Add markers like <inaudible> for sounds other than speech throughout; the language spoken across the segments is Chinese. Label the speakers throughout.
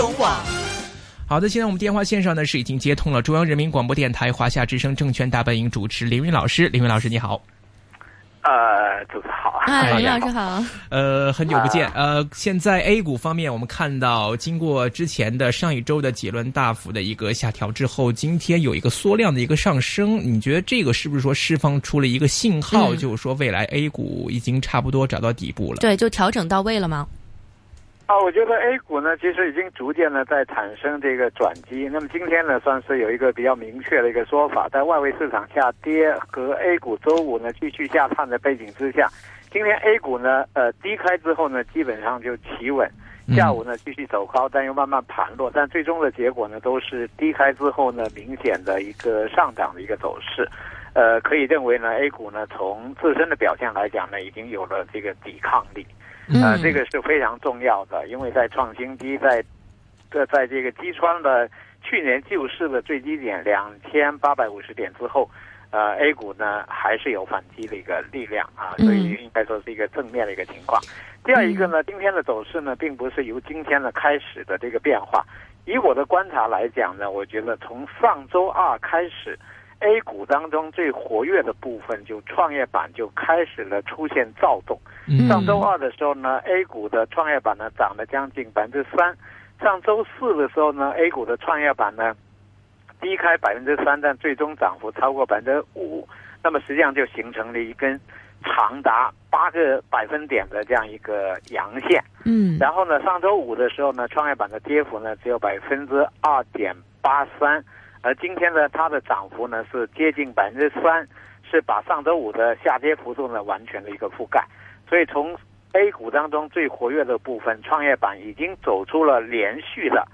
Speaker 1: 融网。
Speaker 2: 好的，现在我们电话线上呢是已经接通了中央人民广播电台华夏之声证券大本营主持林云老师，林云老师你好。
Speaker 3: 呃，主持好，
Speaker 1: 哎，林老师好。
Speaker 2: 呃，很久不见。呃，现在 A 股方面，我们看到经过之前的上一周的几轮大幅的一个下调之后，今天有一个缩量的一个上升。你觉得这个是不是说释放出了一个信号，就是说未来 A 股已经差不多找到底部了？
Speaker 1: 对，就调整到位了吗？
Speaker 3: 啊，我觉得 A 股呢，其实已经逐渐的在产生这个转机。那么今天呢，算是有一个比较明确的一个说法，在外围市场下跌和 A 股周五呢继续下探的背景之下，今天 A 股呢，呃，低开之后呢，基本上就企稳，下午呢继续走高，但又慢慢盘落，但最终的结果呢，都是低开之后呢，明显的一个上涨的一个走势。呃，可以认为呢，A 股呢，从自身的表现来讲呢，已经有了这个抵抗力。呃，这个是非常重要的，因为在创新低，在这在这个击穿了去年救市的最低点两千八百五十点之后，呃，A 股呢还是有反击的一个力量啊，所以应该说是一个正面的一个情况。第二一个呢，今天的走势呢，并不是由今天的开始的这个变化，以我的观察来讲呢，我觉得从上周二开始。A 股当中最活跃的部分，就创业板就开始了出现躁动。上周二的时候呢，A 股的创业板呢涨了将近百分之三。上周四的时候呢，A 股的创业板呢低开百分之三，但最终涨幅超过百分之五。那么实际上就形成了一根长达八个百分点的这样一个阳线。
Speaker 1: 嗯。
Speaker 3: 然后呢，上周五的时候呢，创业板的跌幅呢只有百分之二点八三。而今天呢，它的涨幅呢是接近百分之三，是把上周五的下跌幅度呢完全的一个覆盖。所以从 A 股当中最活跃的部分，创业板已经走出了连续的，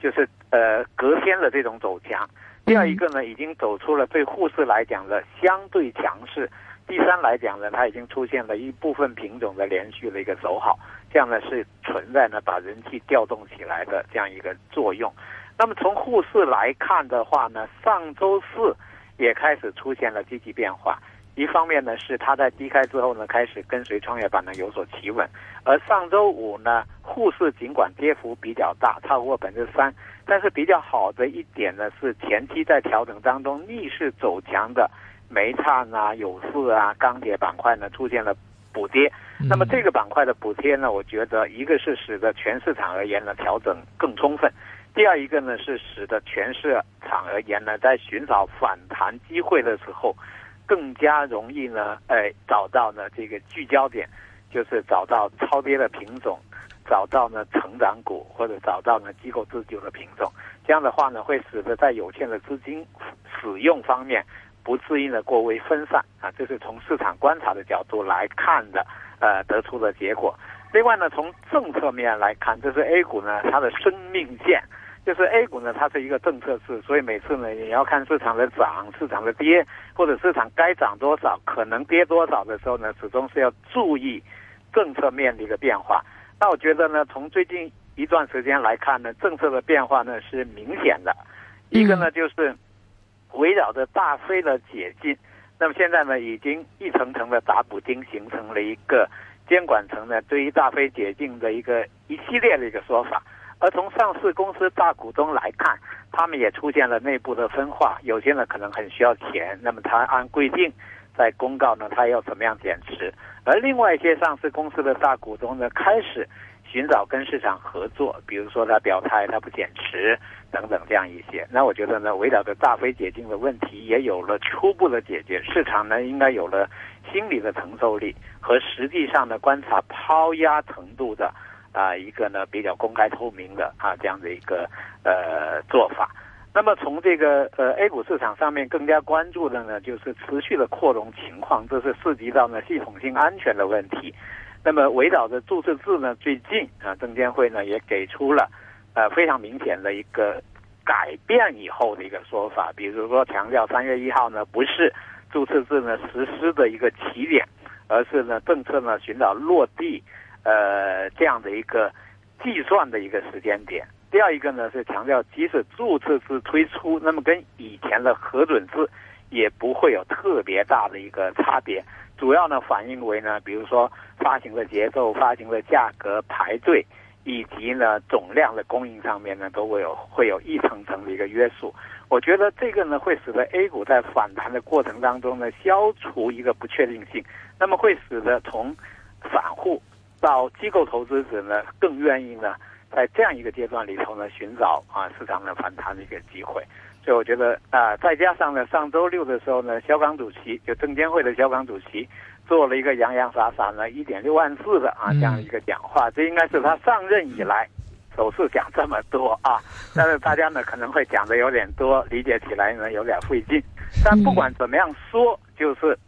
Speaker 3: 就是呃隔天的这种走强。第二一个呢，已经走出了对沪市来讲的相对强势。第三来讲呢，它已经出现了一部分品种的连续的一个走好，这样呢是存在呢把人气调动起来的这样一个作用。那么从沪市来看的话呢，上周四也开始出现了积极变化。一方面呢是它在低开之后呢开始跟随创业板呢有所企稳，而上周五呢沪市尽管跌幅比较大，超过百分之三，但是比较好的一点呢是前期在调整当中逆势走强的煤炭啊、有色啊、钢铁板块呢出现了补跌。那么这个板块的补贴呢，我觉得一个是使得全市场而言呢调整更充分。第二一个呢，是使得全市场而言呢，在寻找反弹机会的时候，更加容易呢，哎，找到呢这个聚焦点，就是找到超跌的品种，找到呢成长股或者找到呢机构自救的品种。这样的话呢，会使得在有限的资金使用方面，不至于呢过为分散啊。这是从市场观察的角度来看的，呃，得出的结果。另外呢，从政策面来看，这是 A 股呢它的生命线。就是 A 股呢，它是一个政策市，所以每次呢，你要看市场的涨、市场的跌，或者市场该涨多少、可能跌多少的时候呢，始终是要注意政策面的一个变化。那我觉得呢，从最近一段时间来看呢，政策的变化呢是明显的。一个呢就是围绕着大非的解禁，那么现在呢已经一层层的打补丁，形成了一个监管层呢对于大非解禁的一个一系列的一个说法。而从上市公司大股东来看，他们也出现了内部的分化，有些呢可能很需要钱，那么他按规定在公告呢，他要怎么样减持；而另外一些上市公司的大股东呢，开始寻找跟市场合作，比如说他表态他不减持等等这样一些。那我觉得呢，围绕着大非解禁的问题也有了初步的解决，市场呢应该有了心理的承受力和实际上的观察抛压程度的。啊，一个呢比较公开透明的啊这样的一个呃做法。那么从这个呃 A 股市场上面更加关注的呢，就是持续的扩容情况，这是涉及到呢系统性安全的问题。那么围绕着注册制呢，最近啊证监会呢也给出了呃非常明显的一个改变以后的一个说法，比如说强调三月一号呢不是注册制呢实施的一个起点，而是呢政策呢寻找落地。呃，这样的一个计算的一个时间点。第二一个呢是强调，即使注册制推出，那么跟以前的核准制也不会有特别大的一个差别。主要呢反映为呢，比如说发行的节奏、发行的价格、排队，以及呢总量的供应上面呢，都会有会有一层层的一个约束。我觉得这个呢，会使得 A 股在反弹的过程当中呢，消除一个不确定性，那么会使得从散户到机构投资者呢，更愿意呢，在这样一个阶段里头呢，寻找啊市场的反弹的一个机会。所以我觉得啊，再加上呢，上周六的时候呢，肖钢主席就证监会的肖钢主席做了一个洋洋洒洒呢一点六万字的啊这样一个讲话，这应该是他上任以来首次讲这么多啊。<laughs> 但是大家呢可能会讲的有点多，理解起来呢有点费劲。但不管怎么样说，就是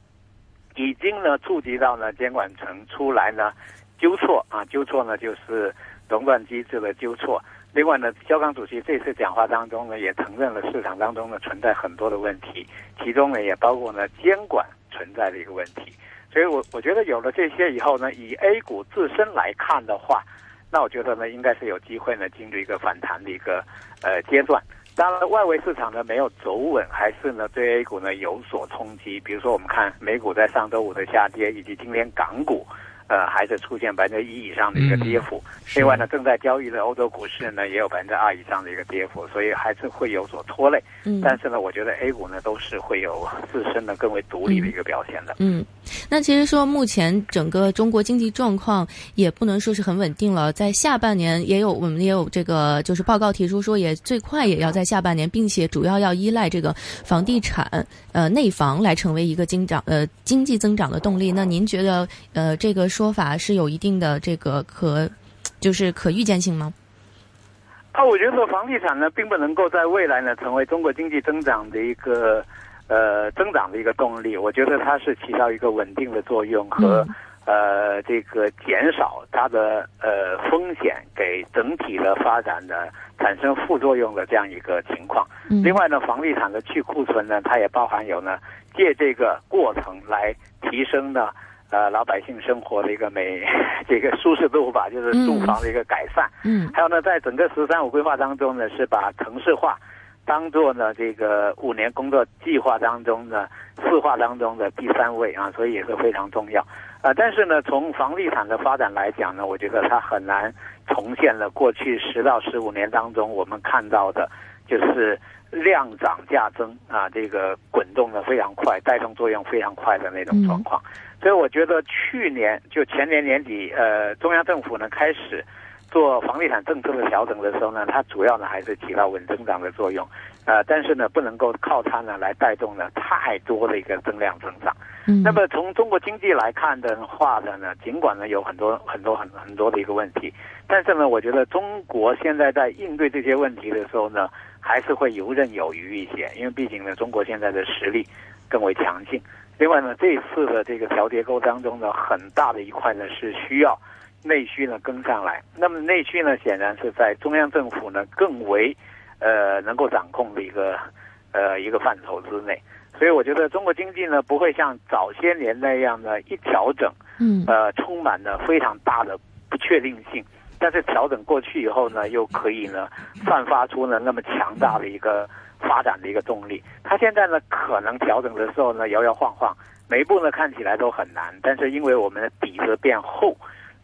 Speaker 3: 已经呢触及到呢监管层出来呢纠错啊，纠错呢就是熔断机制的纠错。另外呢，肖钢主席这次讲话当中呢，也承认了市场当中呢存在很多的问题，其中呢也包括呢监管存在的一个问题。所以我我觉得有了这些以后呢，以 A 股自身来看的话，那我觉得呢应该是有机会呢进入一个反弹的一个呃阶段。当然，外围市场呢没有走稳，还是呢对 A 股呢有所冲击。比如说，我们看美股在上周五的下跌，以及今天港股。呃，还是出现百分之一以上的一个跌幅。另外呢，正在交易的欧洲股市呢，也有百分之二以上的一个跌幅，所以还是会有所拖累。嗯，但是呢，我觉得 A 股呢都是会有自身的更为独立的一个表现的。
Speaker 1: 嗯，那其实说目前整个中国经济状况也不能说是很稳定了，在下半年也有我们也有这个就是报告提出说，也最快也要在下半年，并且主要要依赖这个房地产呃内房来成为一个增长呃经济增长的动力。那您觉得呃这个？说法是有一定的这个可，就是可预见性吗？
Speaker 3: 啊，我觉得房地产呢，并不能够在未来呢成为中国经济增长的一个呃增长的一个动力。我觉得它是起到一个稳定的作用和呃这个减少它的呃风险，给整体的发展的产生副作用的这样一个情况。另外呢，房地产的去库存呢，它也包含有呢借这个过程来提升呢。呃，老百姓生活的一个美，<laughs> 这个舒适度吧，就是住房的一个改善。嗯，还有呢，在整个“十三五”规划当中呢，是把城市化当做呢这个五年工作计划当中的四化当中的第三位啊，所以也是非常重要。啊，但是呢，从房地产的发展来讲呢，我觉得它很难重现了过去十到十五年当中我们看到的，就是量涨价增啊，这个滚动的非常快，带动作用非常快的那种状况。所以我觉得去年就前年年底，呃，中央政府呢开始做房地产政策的调整的时候呢，它主要呢还是起到稳增长的作用，呃，但是呢不能够靠它呢来带动呢太多的一个增量增长。嗯。那么从中国经济来看的话的呢，尽管呢有很多很多很很多的一个问题，但是呢，我觉得中国现在在应对这些问题的时候呢，还是会游刃有余一些，因为毕竟呢，中国现在的实力更为强劲。另外呢，这一次的这个调结构当中呢，很大的一块呢是需要内需呢跟上来。那么内需呢，显然是在中央政府呢更为呃能够掌控的一个呃一个范畴之内。所以我觉得中国经济呢不会像早些年那样的一调整，嗯，呃，充满了非常大的不确定性。但是调整过去以后呢，又可以呢散发出呢那么强大的一个。发展的一个动力，它现在呢可能调整的时候呢摇摇晃晃，每一步呢看起来都很难，但是因为我们的底子变厚，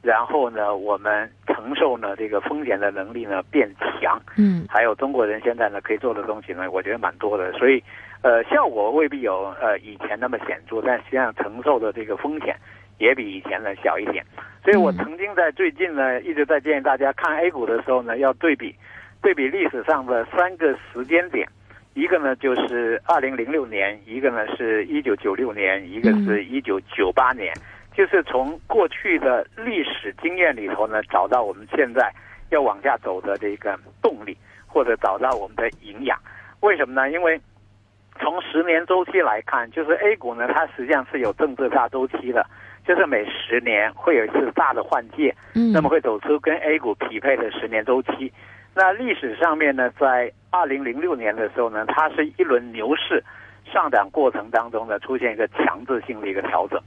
Speaker 3: 然后呢我们承受呢这个风险的能力呢变强，嗯，还有中国人现在呢可以做的东西呢，我觉得蛮多的，所以呃效果未必有呃以前那么显著，但实际上承受的这个风险也比以前呢小一点，所以我曾经在最近呢一直在建议大家看 A 股的时候呢要对比对比历史上的三个时间点。一个呢就是二零零六年，一个呢是一九九六年，一个是一九九八年，就是从过去的历史经验里头呢，找到我们现在要往下走的这个动力，或者找到我们的营养。为什么呢？因为从十年周期来看，就是 A 股呢，它实际上是有政治大周期的，就是每十年会有一次大的换届，那么会走出跟 A 股匹配的十年周期。那历史上面呢，在二零零六年的时候呢，它是一轮牛市上涨过程当中呢，出现一个强制性的一个调整，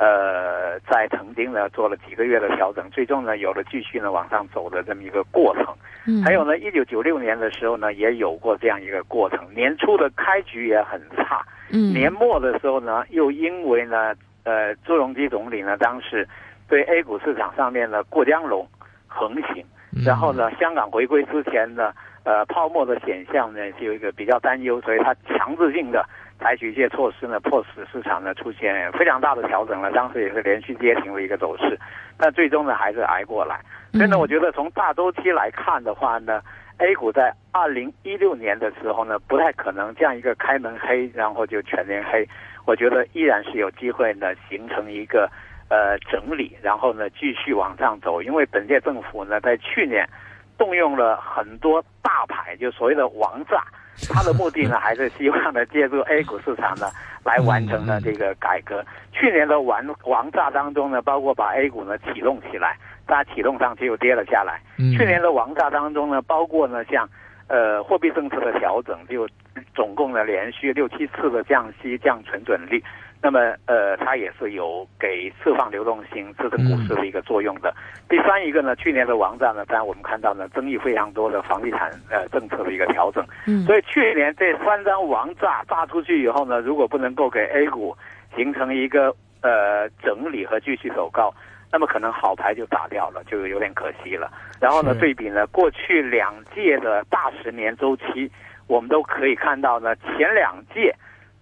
Speaker 3: 呃，在曾经呢做了几个月的调整，最终呢有了继续呢往上走的这么一个过程。嗯，还有呢，一九九六年的时候呢，也有过这样一个过程，年初的开局也很差，嗯，年末的时候呢，又因为呢，呃，朱镕基总理呢当时对 A 股市场上面的过江龙横行。然后呢，香港回归之前呢，呃，泡沫的显象呢是有一个比较担忧，所以他强制性的采取一些措施呢，迫使市场呢出现非常大的调整了。当时也是连续跌停的一个走势，但最终呢还是挨过来。所以呢，我觉得从大周期来看的话呢，A 股在二零一六年的时候呢，不太可能这样一个开门黑，然后就全年黑。我觉得依然是有机会呢，形成一个呃整理，然后呢继续往上走。因为本届政府呢，在去年动用了很多大牌，就所谓的王炸，他的目的呢，还是希望呢借助 A 股市场呢来完成呢这个改革。去年的王王炸当中呢，包括把 A 股呢启动起来，它启动上去又跌了下来。去年的王炸当中呢，包括呢像呃货币政策的调整就。总共呢，连续六七次的降息降存准率，那么呃，它也是有给释放流动性、支撑股市的一个作用的。第三一个呢，去年的王炸呢，当然我们看到呢，争议非常多的房地产呃政策的一个调整。嗯，所以去年这三张王炸炸出去以后呢，如果不能够给 A 股形成一个呃整理和继续走高，那么可能好牌就打掉了，就有点可惜了。然后呢，对比呢，过去两届的大十年周期。我们都可以看到呢，前两届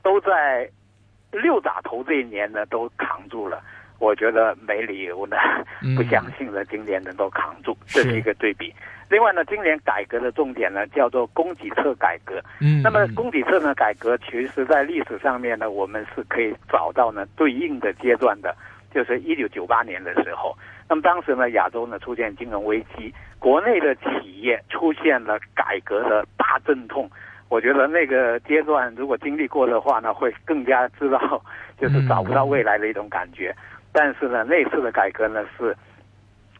Speaker 3: 都在六打头这一年呢都扛住了，我觉得没理由呢不相信呢今年能够扛住，这是一个对比。另外呢，今年改革的重点呢叫做供给侧改革。嗯，那么供给侧呢改革，其实在历史上面呢，我们是可以找到呢对应的阶段的，就是一九九八年的时候。那么当时呢，亚洲呢出现金融危机，国内的企业出现了改革的大阵痛。我觉得那个阶段如果经历过的话呢，会更加知道就是找不到未来的一种感觉。但是呢，那次的改革呢是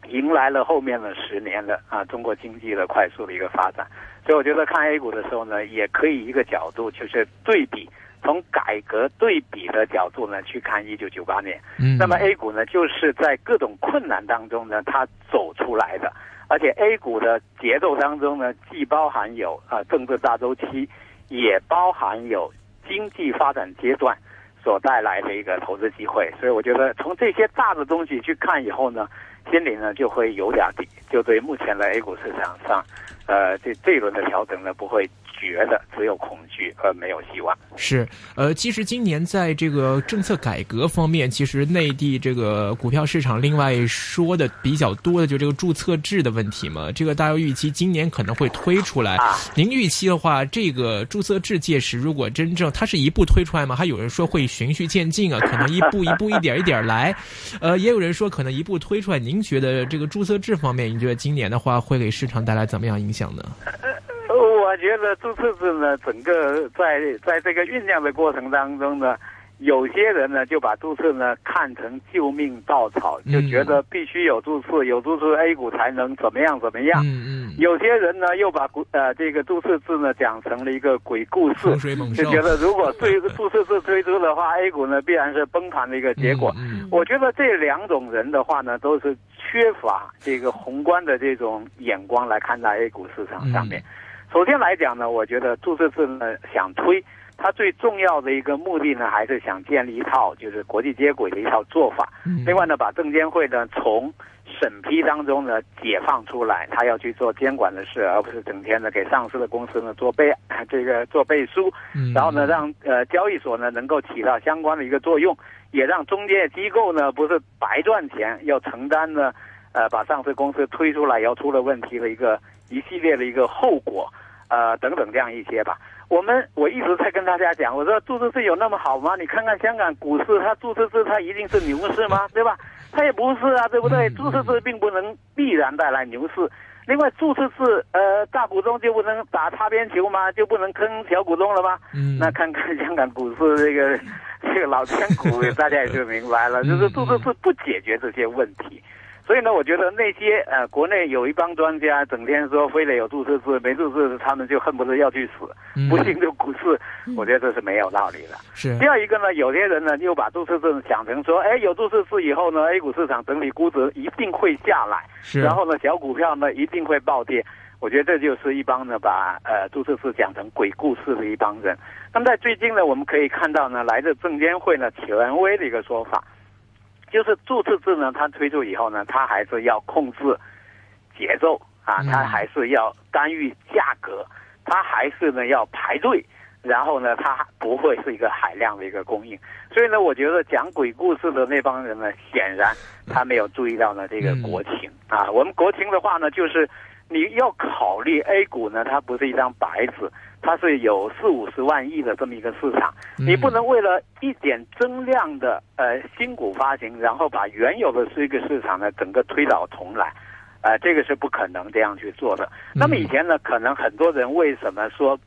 Speaker 3: 迎来了后面的十年的啊中国经济的快速的一个发展。所以我觉得看 A 股的时候呢，也可以一个角度就是对比。从改革对比的角度呢，去看一九九八年，嗯，那么 A 股呢，就是在各种困难当中呢，它走出来的，而且 A 股的节奏当中呢，既包含有啊政治大周期，也包含有经济发展阶段所带来的一个投资机会，所以我觉得从这些大的东西去看以后呢，心里呢就会有点底，就对目前的 A 股市场上，呃，这这一轮的调整呢不会。觉得只有恐惧而没有希望。
Speaker 2: 是，呃，其实今年在这个政策改革方面，其实内地这个股票市场另外说的比较多的就这个注册制的问题嘛。这个大家预期今年可能会推出来。您预期的话，这个注册制届时如果真正它是一步推出来吗？还有人说会循序渐进啊，<laughs> 可能一步一步一点一点来。呃，也有人说可能一步推出来。您觉得这个注册制方面，您觉得今年的话会给市场带来怎么样影响呢？
Speaker 3: 我觉得注册制呢，整个在在这个酝酿的过程当中呢，有些人呢就把注册呢看成救命稻草，就觉得必须有注册，有注册 A 股才能怎么样怎么样。嗯嗯。有些人呢又把股呃这个注册制呢讲成了一个鬼故事，就觉得如果对注册制推出的话，<laughs> A 股呢必然是崩盘的一个结果。我觉得这两种人的话呢，都是缺乏这个宏观的这种眼光来看待 A 股市场上面。首先来讲呢，我觉得注册制呢想推，它最重要的一个目的呢，还是想建立一套就是国际接轨的一套做法。另外呢，把证监会呢从审批当中呢解放出来，他要去做监管的事，而不是整天呢给上市的公司呢做背 <laughs> 这个做背书。然后呢，让呃交易所呢能够起到相关的一个作用，也让中介机构呢不是白赚钱，要承担呢呃把上市公司推出来要出了问题的一个一系列的一个后果。呃，等等，这样一些吧。我们我一直在跟大家讲，我说注册制有那么好吗？你看看香港股市，它注册制它一定是牛市吗？<laughs> 对吧？它也不是啊，对不对？注册制并不能必然带来牛市。另外，注册制，呃，大股东就不能打擦边球吗？就不能坑小股东了吗？嗯。那看看香港股市这个 <laughs> 这个老千股，<laughs> 大家也就明白了，就是注册制不解决这些问题。所以呢，我觉得那些呃，国内有一帮专家整天说非得有注册制，没注册他们就恨不得要去死，不信就股市，我觉得这是没有道理的。
Speaker 2: 是
Speaker 3: 第二一个呢，有些人呢又把注册制想成说，哎，有注册制以后呢，A 股市场整体估值一定会下来，
Speaker 2: 是，
Speaker 3: 然后呢，小股票呢一定会暴跌。我觉得这就是一帮呢把呃注册制讲成鬼故事的一帮人。那么在最近呢，我们可以看到呢，来自证监会呢权威的一个说法。就是注册制呢，它推出以后呢，它还是要控制节奏啊，它还是要干预价格，它还是呢要排队，然后呢它不会是一个海量的一个供应。所以呢，我觉得讲鬼故事的那帮人呢，显然他没有注意到呢这个国情啊。我们国情的话呢，就是你要考虑 A 股呢，它不是一张白纸。它是有四五十万亿的这么一个市场，你不能为了一点增量的呃新股发行，然后把原有的这个市场呢整个推倒重来，呃，这个是不可能这样去做的。那么以前呢，可能很多人为什么说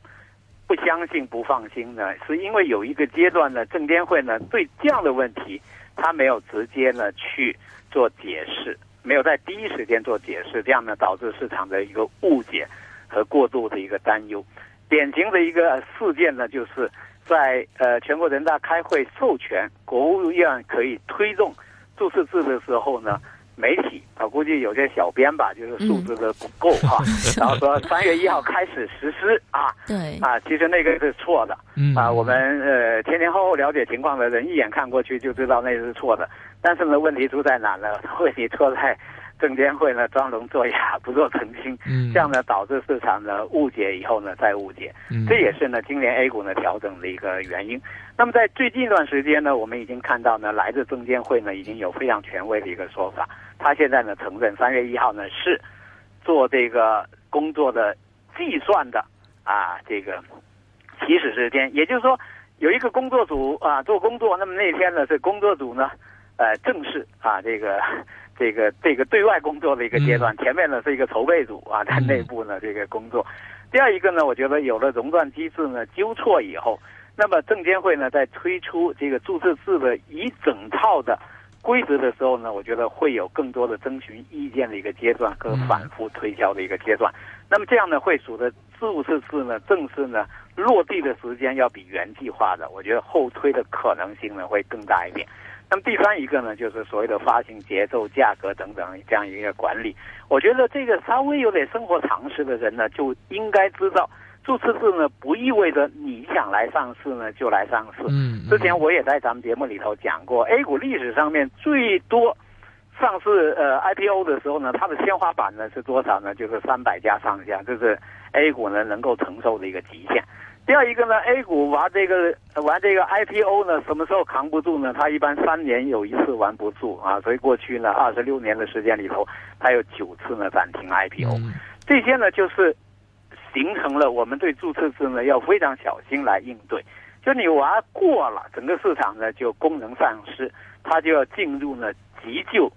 Speaker 3: 不相信、不放心呢？是因为有一个阶段呢，证监会呢对这样的问题，他没有直接呢去做解释，没有在第一时间做解释，这样呢导致市场的一个误解和过度的一个担忧。典型的一个事件呢，就是在呃全国人大开会授权国务院可以推动注册制的时候呢，媒体啊估计有些小编吧，就是素质的不够哈，<laughs> 然后说三月一号开始实施啊，
Speaker 1: 对
Speaker 3: 啊，其实那个是错的啊，我们呃前前后后了解情况的人一眼看过去就知道那是错的，但是呢问题出在哪呢？<laughs> 问题出在。证监会呢装聋作哑，<laughs> 不做澄清，这样呢导致市场呢误解以后呢再误解，这也是呢今年 A 股呢调整的一个原因。那么在最近一段时间呢，我们已经看到呢来自证监会呢已经有非常权威的一个说法，他现在呢承认三月一号呢是做这个工作的计算的啊这个起始时间，也就是说有一个工作组啊做工作，那么那天呢是工作组呢呃正式啊这个。这个这个对外工作的一个阶段，前面呢是一个筹备组啊，在内部呢这个工作。第二一个呢，我觉得有了熔断机制呢纠错以后，那么证监会呢在推出这个注册制的一整套的规则的时候呢，我觉得会有更多的征询意见的一个阶段和反复推敲的一个阶段。那么这样呢，会使得注册制呢正式呢落地的时间要比原计划的，我觉得后推的可能性呢会更大一点。那么第三一个呢，就是所谓的发行节奏、价格等等这样一个管理。我觉得这个稍微有点生活常识的人呢，就应该知道，注册制呢不意味着你想来上市呢就来上市。嗯。之前我也在咱们节目里头讲过，A 股历史上面最多上市呃 IPO 的时候呢，它的天花板呢是多少呢？就是三百家上下，这是 A 股呢能够承受的一个极限。第二一个呢，A 股玩这个玩这个 IPO 呢，什么时候扛不住呢？它一般三年有一次玩不住啊，所以过去呢二十六年的时间里头，它有九次呢暂停 IPO，这些呢就是形成了我们对注册制呢要非常小心来应对。就你玩过了，整个市场呢就功能丧失，它就要进入呢急救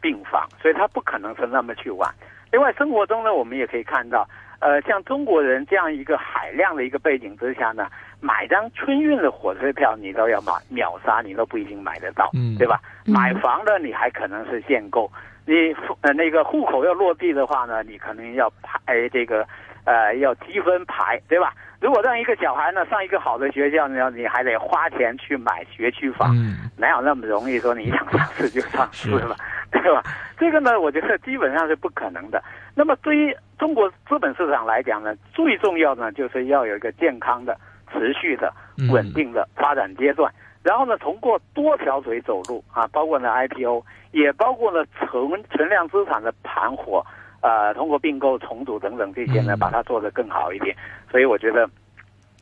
Speaker 3: 病房，所以它不可能是那么去玩。另外，生活中呢我们也可以看到。呃，像中国人这样一个海量的一个背景之下呢，买张春运的火车票你都要买秒杀，你都不一定买得到，嗯，对吧？买房的你还可能是限购，你呃那个户口要落地的话呢，你可能要排这个，呃要积分排，对吧？如果让一个小孩呢上一个好的学校呢，你还得花钱去买学区房，嗯哪有那么容易说你想上市就上市了？对吧？这个呢，我觉得基本上是不可能的。那么对于中国资本市场来讲呢，最重要的就是要有一个健康的、持续的、稳定的发展阶段。然后呢，通过多条腿走路啊，包括呢 IPO，也包括呢存存量资产的盘活，呃，通过并购、重组等等这些呢，把它做得更好一点。所以我觉得，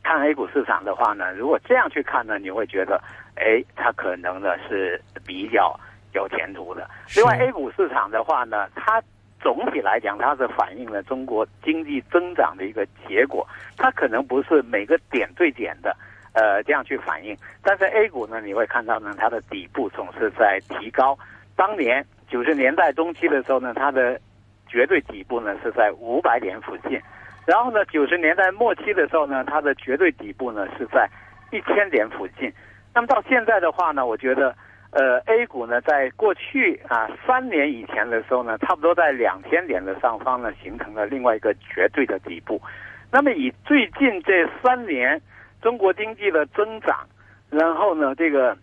Speaker 3: 看 A 股市场的话呢，如果这样去看呢，你会觉得，哎，它可能呢是比较。有前途的。另外，A 股市场的话呢，它总体来讲，它是反映了中国经济增长的一个结果。它可能不是每个点对点的，呃，这样去反映。但是 A 股呢，你会看到呢，它的底部总是在提高。当年九十年代中期的时候呢，它的绝对底部呢是在五百点附近。然后呢，九十年代末期的时候呢，它的绝对底部呢是在一千点附近。那么到现在的话呢，我觉得。呃，A 股呢，在过去啊三年以前的时候呢，差不多在两千点的上方呢，形成了另外一个绝对的底部。那么以最近这三年中国经济的增长，然后呢，这个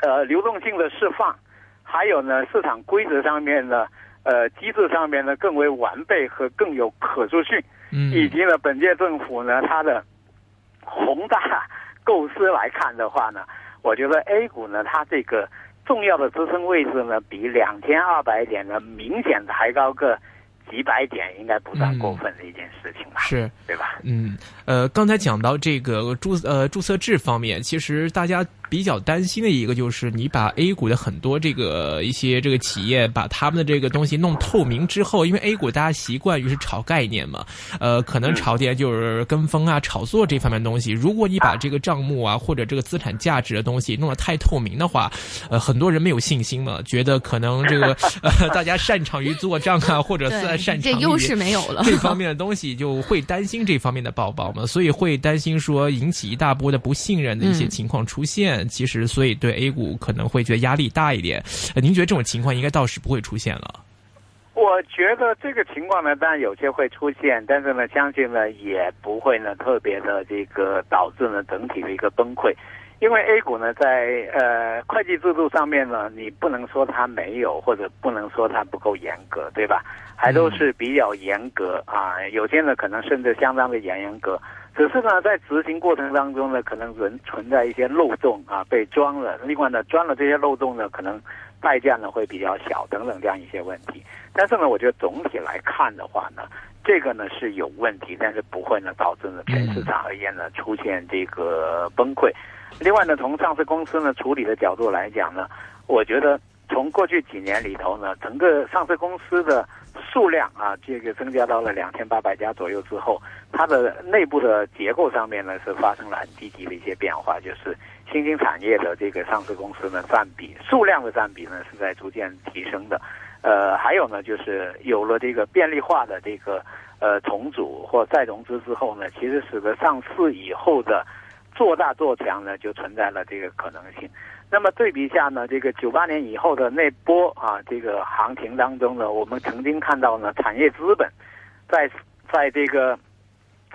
Speaker 3: 呃流动性的释放，还有呢市场规则上面呢，呃机制上面呢更为完备和更有可塑性，以及呢本届政府呢它的宏大构思来看的话呢。我觉得 A 股呢，它这个重要的支撑位置呢，比两千二百点呢明显抬高个几百点应该不算过分的一件事情吧？
Speaker 2: 是，
Speaker 3: 对吧？
Speaker 2: 嗯，呃，刚才讲到这个注呃注册制方面，其实大家比较担心的一个就是你把 A 股的很多这个一些这个企业把他们的这个东西弄透明之后，因为 A 股大家习惯于是炒概念嘛，呃，可能炒点就是跟风啊、炒作这方面东西。如果你把这个账目啊或者这个资产价值的东西弄得太透明的话，呃，很多人没有信心嘛，觉得可能这个 <laughs> 呃大家擅长于做账啊，或者是擅长
Speaker 1: 这优势没有了
Speaker 2: 这方面的东西，就会担心这方面的宝宝嘛，所以会担心说引起一大波的不信任的一些情况出现。其实，所以对 A 股可能会觉得压力大一点。呃，您觉得这种情况应该倒是不会出现了？
Speaker 3: 我觉得这个情况呢，当然有些会出现，但是呢，相信呢也不会呢特别的这个导致呢整体的一个崩溃。因为 A 股呢，在呃会计制度上面呢，你不能说它没有，或者不能说它不够严格，对吧？还都是比较严格啊，有些呢可能甚至相当的严严格。只是呢，在执行过程当中呢，可能存存在一些漏洞啊，被装了。另外呢，装了这些漏洞呢，可能代价呢会比较小，等等这样一些问题。但是呢，我觉得总体来看的话呢，这个呢是有问题，但是不会呢导致呢全市场而言呢出现这个崩溃。另外呢，从上市公司呢处理的角度来讲呢，我觉得从过去几年里头呢，整个上市公司的数量啊，这个增加到了两千八百家左右之后，它的内部的结构上面呢是发生了很积极的一些变化，就是新兴产业的这个上市公司呢占比数量的占比呢是在逐渐提升的。呃，还有呢，就是有了这个便利化的这个呃重组或再融资之后呢，其实使得上市以后的。做大做强呢，就存在了这个可能性。那么对比下呢，这个九八年以后的那波啊，这个行情当中呢，我们曾经看到呢，产业资本在在这个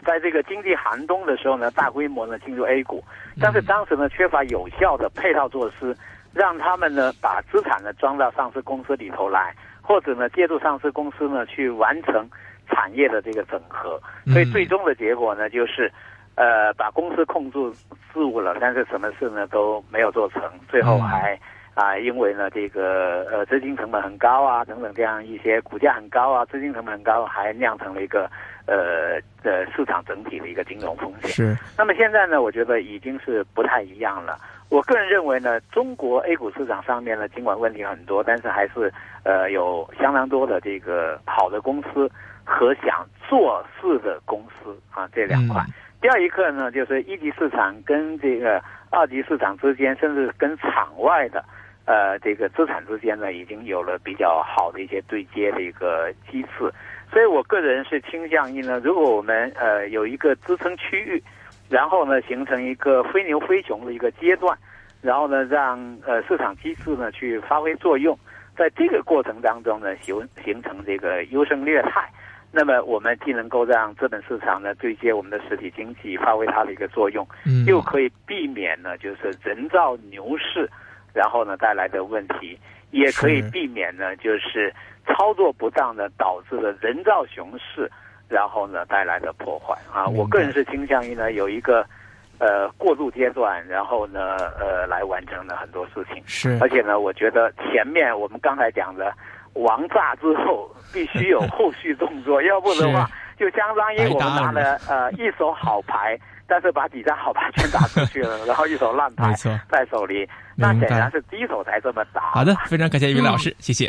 Speaker 3: 在这个经济寒冬的时候呢，大规模呢进入 A 股，但是当时呢缺乏有效的配套措施，让他们呢把资产呢装到上市公司里头来，或者呢借助上市公司呢去完成产业的这个整合，所以最终的结果呢就是。呃，把公司控住住了，但是什么事呢都没有做成，最后还啊，因为呢这个呃资金成本很高啊，等等这样一些股价很高啊，资金成本很高，还酿成了一个呃呃市场整体的一个金融风险。
Speaker 2: 是。
Speaker 3: 那么现在呢，我觉得已经是不太一样了。我个人认为呢，中国 A 股市场上面呢，尽管问题很多，但是还是呃有相当多的这个好的公司和想做事的公司啊，这两块。第二一个呢，就是一级市场跟这个二级市场之间，甚至跟场外的，呃，这个资产之间呢，已经有了比较好的一些对接的一个机制。所以我个人是倾向于呢，如果我们呃有一个支撑区域，然后呢形成一个非牛非熊的一个阶段，然后呢让呃市场机制呢去发挥作用，在这个过程当中呢形形成这个优胜劣汰。那么我们既能够让资本市场呢对接我们的实体经济，发挥它的一个作用，
Speaker 2: 嗯，
Speaker 3: 又可以避免呢就是人造牛市，然后呢带来的问题，也可以避免呢就是操作不当呢导致的人造熊市，然后呢带来的破坏啊。我个人是倾向于呢有一个呃过渡阶段，然后呢呃来完成的很多事情。
Speaker 2: 是，
Speaker 3: 而且呢，我觉得前面我们刚才讲的。王炸之后 <laughs> 必须有后续动作，<laughs> 要不的话就相当于我们拿了呃一手好牌，<laughs> 但是把几张好牌全打出去了，然后一手烂牌在手里，那显然是第一手才这么打。
Speaker 2: 好的，非常感谢于老师，谢谢。